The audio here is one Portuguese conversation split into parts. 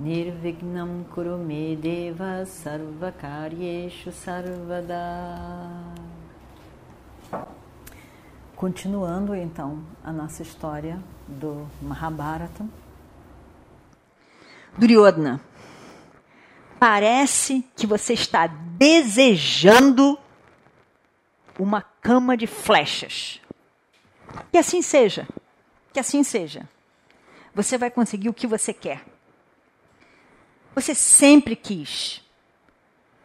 Nirvignam Kurume Deva Sarvakaryeshu Sarvada Continuando então a nossa história do Mahabharata. Duryodhana, parece que você está desejando uma cama de flechas. Que assim seja. Que assim seja. Você vai conseguir o que você quer. Você sempre quis.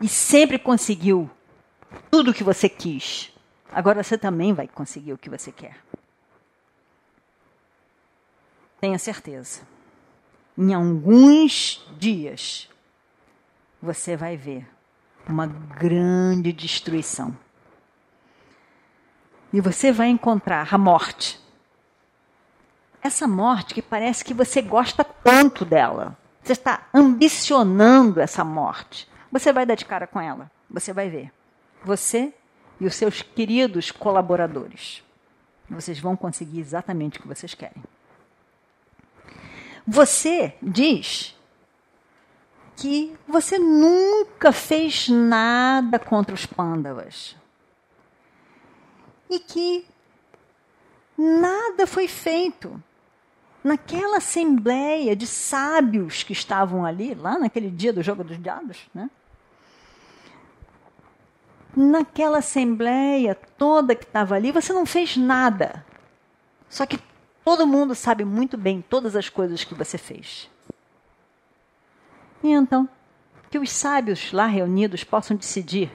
E sempre conseguiu tudo o que você quis. Agora você também vai conseguir o que você quer. Tenha certeza. Em alguns dias, você vai ver uma grande destruição. E você vai encontrar a morte. Essa morte que parece que você gosta tanto dela. Você está ambicionando essa morte. Você vai dar de cara com ela. Você vai ver. Você e os seus queridos colaboradores. Vocês vão conseguir exatamente o que vocês querem. Você diz que você nunca fez nada contra os pândavas. E que nada foi feito. Naquela assembleia de sábios que estavam ali, lá naquele dia do jogo dos dados, né? naquela assembleia toda que estava ali, você não fez nada. Só que todo mundo sabe muito bem todas as coisas que você fez. E então, que os sábios lá reunidos possam decidir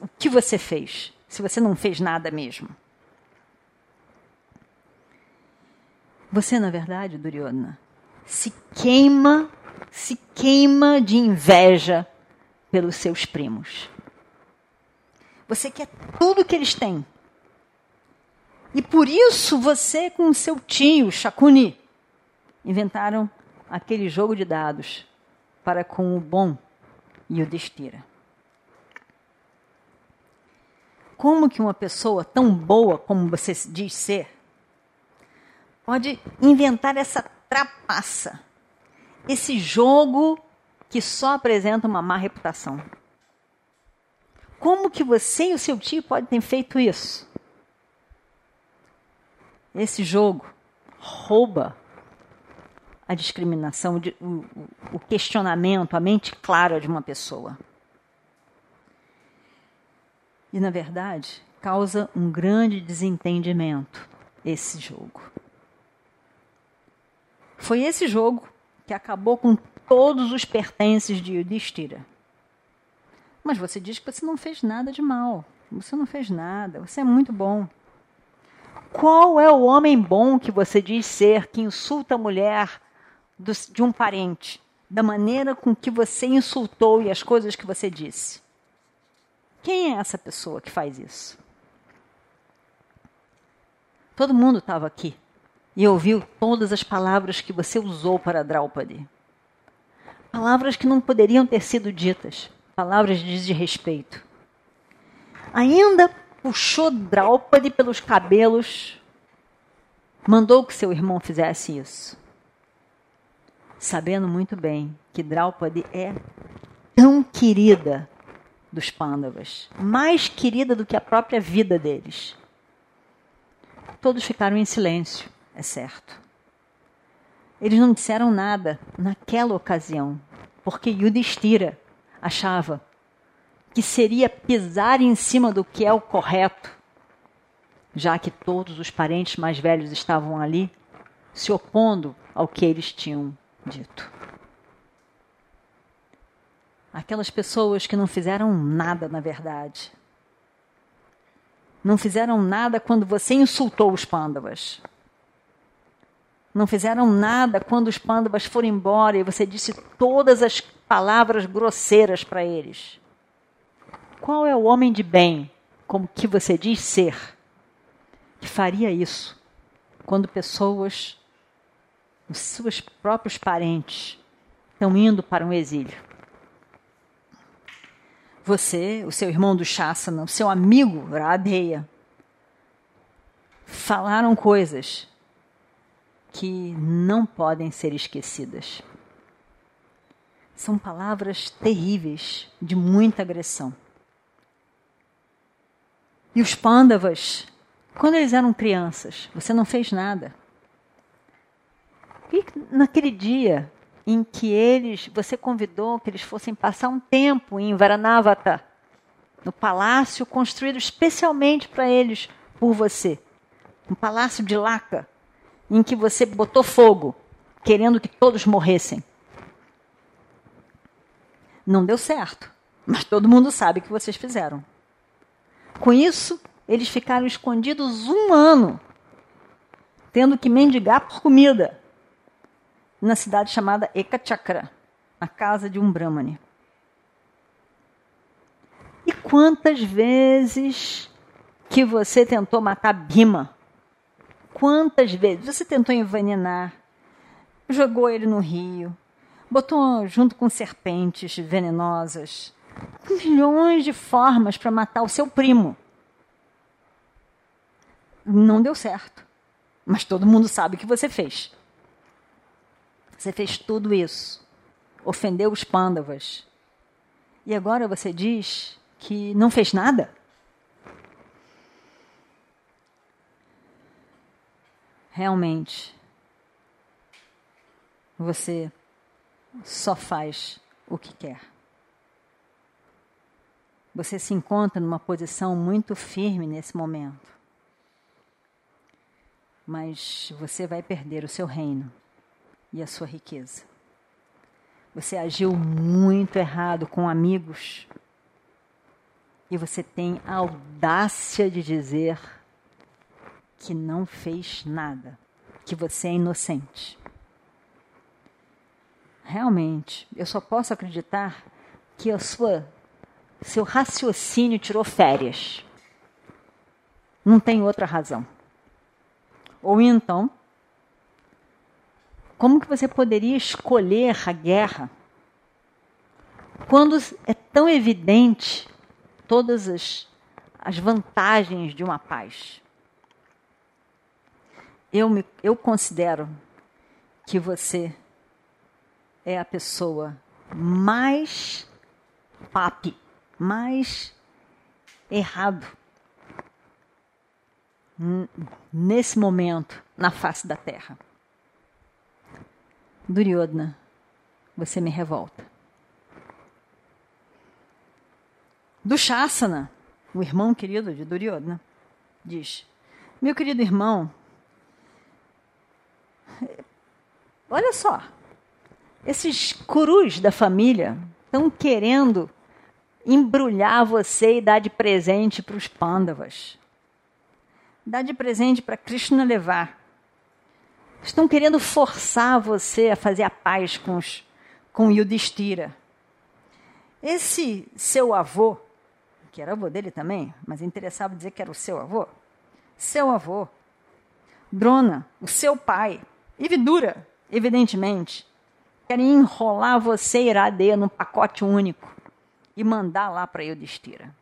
o que você fez, se você não fez nada mesmo. Você, na verdade, Duryodhana, se queima, se queima de inveja pelos seus primos. Você quer tudo que eles têm. E por isso você com seu tio, Shakuni, inventaram aquele jogo de dados para com o bom e o destira. Como que uma pessoa tão boa como você diz ser pode inventar essa trapaça, esse jogo que só apresenta uma má reputação? Como que você e o seu tio podem ter feito isso? Esse jogo rouba a discriminação, o, questionamento, a mente clara de uma pessoa. E, na verdade, causa um grande desentendimento esse jogo. Foi esse jogo que acabou com todos os pertences de Yudhishthira. Mas você diz que você não fez nada de mal. Você não fez nada. Você é muito bom. Qual é o homem bom que você diz ser que insulta a mulher do, de um parente da maneira com que você insultou e as coisas que você disse? Quem é essa pessoa que faz isso? Todo mundo estava aqui e ouviu todas as palavras que você usou para Draupadi. Palavras que não poderiam ter sido ditas palavras de desrespeito. Ainda puxou Draupadi pelos cabelos, mandou que seu irmão fizesse isso. Sabendo muito bem que Draupadi é tão querida dos Pandavas, mais querida do que a própria vida deles. Todos ficaram em silêncio, é certo. Eles não disseram nada naquela ocasião, porque Yudhishthira achava que seria pisar em cima do que é o correto, já que todos os parentes mais velhos estavam ali, se opondo ao que eles tinham dito. Aquelas pessoas que não fizeram nada, na verdade. Não fizeram nada quando você insultou os pândavas. Não fizeram nada quando os pândavas foram embora e você disse todas as palavras grosseiras para eles. Qual é o homem de bem, como que você diz ser, que faria isso quando pessoas, os seus próprios parentes, estão indo para um exílio? Você, o seu irmão do Shassana, o seu amigo Radheya, falaram coisas que não podem ser esquecidas. São palavras terríveis, de muita agressão. E os pândavas, quando eles eram crianças, você não fez nada. E naquele dia em que eles, você convidou que eles fossem passar um tempo em Varanavata, no palácio construído especialmente para eles por você, um palácio de laca, em que você botou fogo, querendo que todos morressem. Não deu certo, mas todo mundo sabe que vocês fizeram. Com isso, eles ficaram escondidos um ano, tendo que mendigar por comida, na cidade chamada Ekachakra, na casa de um Brahmane. E quantas vezes que você tentou matar Bima? Quantas vezes você tentou envenenar? Jogou ele no rio, botou junto com serpentes venenosas, milhões de formas para matar o seu primo. Não deu certo. Mas todo mundo sabe que você fez. Você fez tudo isso. Ofendeu os pândavas. E agora você diz que não fez nada? Realmente, você só faz o que quer. Você se encontra numa posição muito firme nesse momento. Mas você vai perder o seu reino e a sua riqueza. Você agiu muito errado com amigos. E você tem a audácia de dizer que não fez nada, que você é inocente. Realmente, eu só posso acreditar que a sua seu raciocínio tirou férias. Não tem outra razão. Ou então, como que você poderia escolher a guerra quando é tão evidente todas as, as vantagens de uma paz? Eu, me, eu considero que você é a pessoa mais papi mais errado nesse momento na face da terra. Duryodhana, você me revolta. Dushasana, o irmão querido de Duryodhana, diz: Meu querido irmão, olha só, esses curus da família estão querendo embrulhar você e dar de presente para os pândavas. Dar de presente para Krishna levar. Estão querendo forçar você a fazer a paz com, os, com Yudhishthira. Esse seu avô, que era avô dele também, mas interessava dizer que era o seu avô, seu avô, Drona, o seu pai, e Vidura, evidentemente, querem enrolar você e Iradeia num pacote único e mandar lá para Yudhishthira.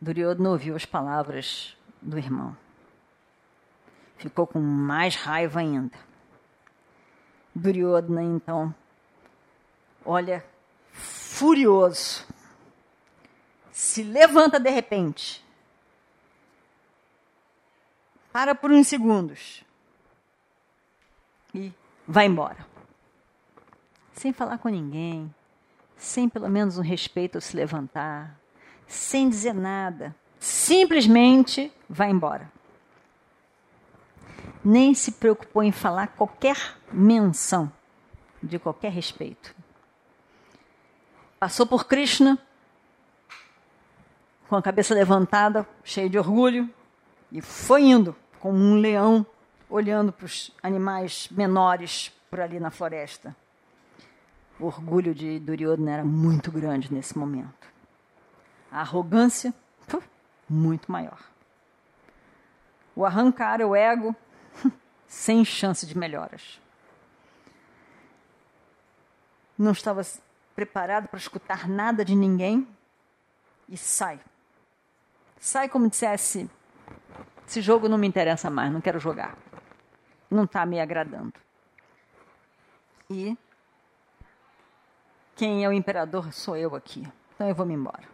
Duryodhana ouviu as palavras do irmão. Ficou com mais raiva ainda. Duryodhana, então, olha, furioso, se levanta de repente, para por uns segundos e vai embora. Sem falar com ninguém, sem pelo menos um respeito ao se levantar, sem dizer nada, simplesmente vai embora. Nem se preocupou em falar qualquer menção de qualquer respeito. Passou por Krishna, com a cabeça levantada, cheio de orgulho, e foi indo como um leão olhando para os animais menores por ali na floresta. O orgulho de Duryodhana era muito grande nesse momento. A arrogância, muito maior. O arrancar, o ego, sem chance de melhoras. Não estava preparado para escutar nada de ninguém e sai. Sai como dissesse: esse jogo não me interessa mais, não quero jogar. Não está me agradando. E quem é o imperador sou eu aqui. Então eu vou me embora.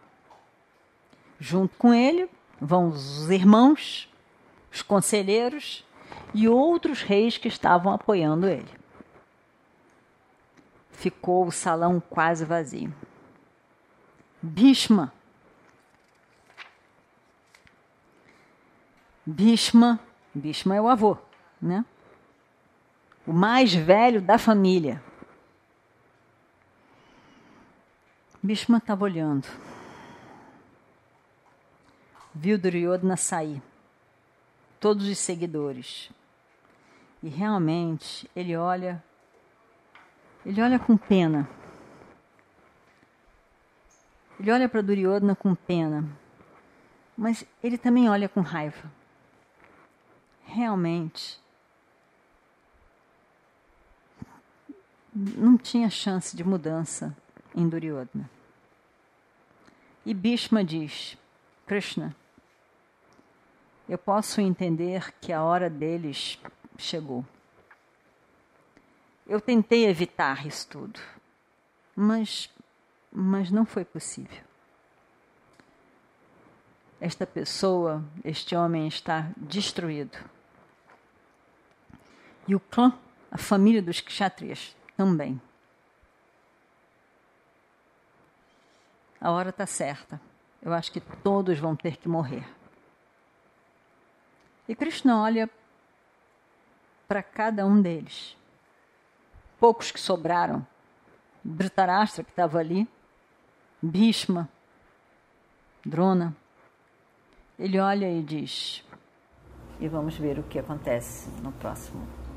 Junto com ele vão os irmãos, os conselheiros e outros reis que estavam apoiando ele. Ficou o salão quase vazio. Bhishma. Bhishma, Bhishma é o avô, né? O mais velho da família. Bhishma estava olhando. Viu Duryodhana sair. Todos os seguidores. E realmente ele olha ele olha com pena. Ele olha para Duryodhana com pena. Mas ele também olha com raiva. Realmente não tinha chance de mudança em Duryodhana. E Bhishma diz: Krishna, eu posso entender que a hora deles chegou. Eu tentei evitar isso tudo, mas, mas não foi possível. Esta pessoa, este homem está destruído. E o clã, a família dos kshatriyas, também. A hora está certa. Eu acho que todos vão ter que morrer. E Krishna olha para cada um deles. Poucos que sobraram. Dhritarashtra, que estava ali. Bhishma. Drona. Ele olha e diz. E vamos ver o que acontece no próximo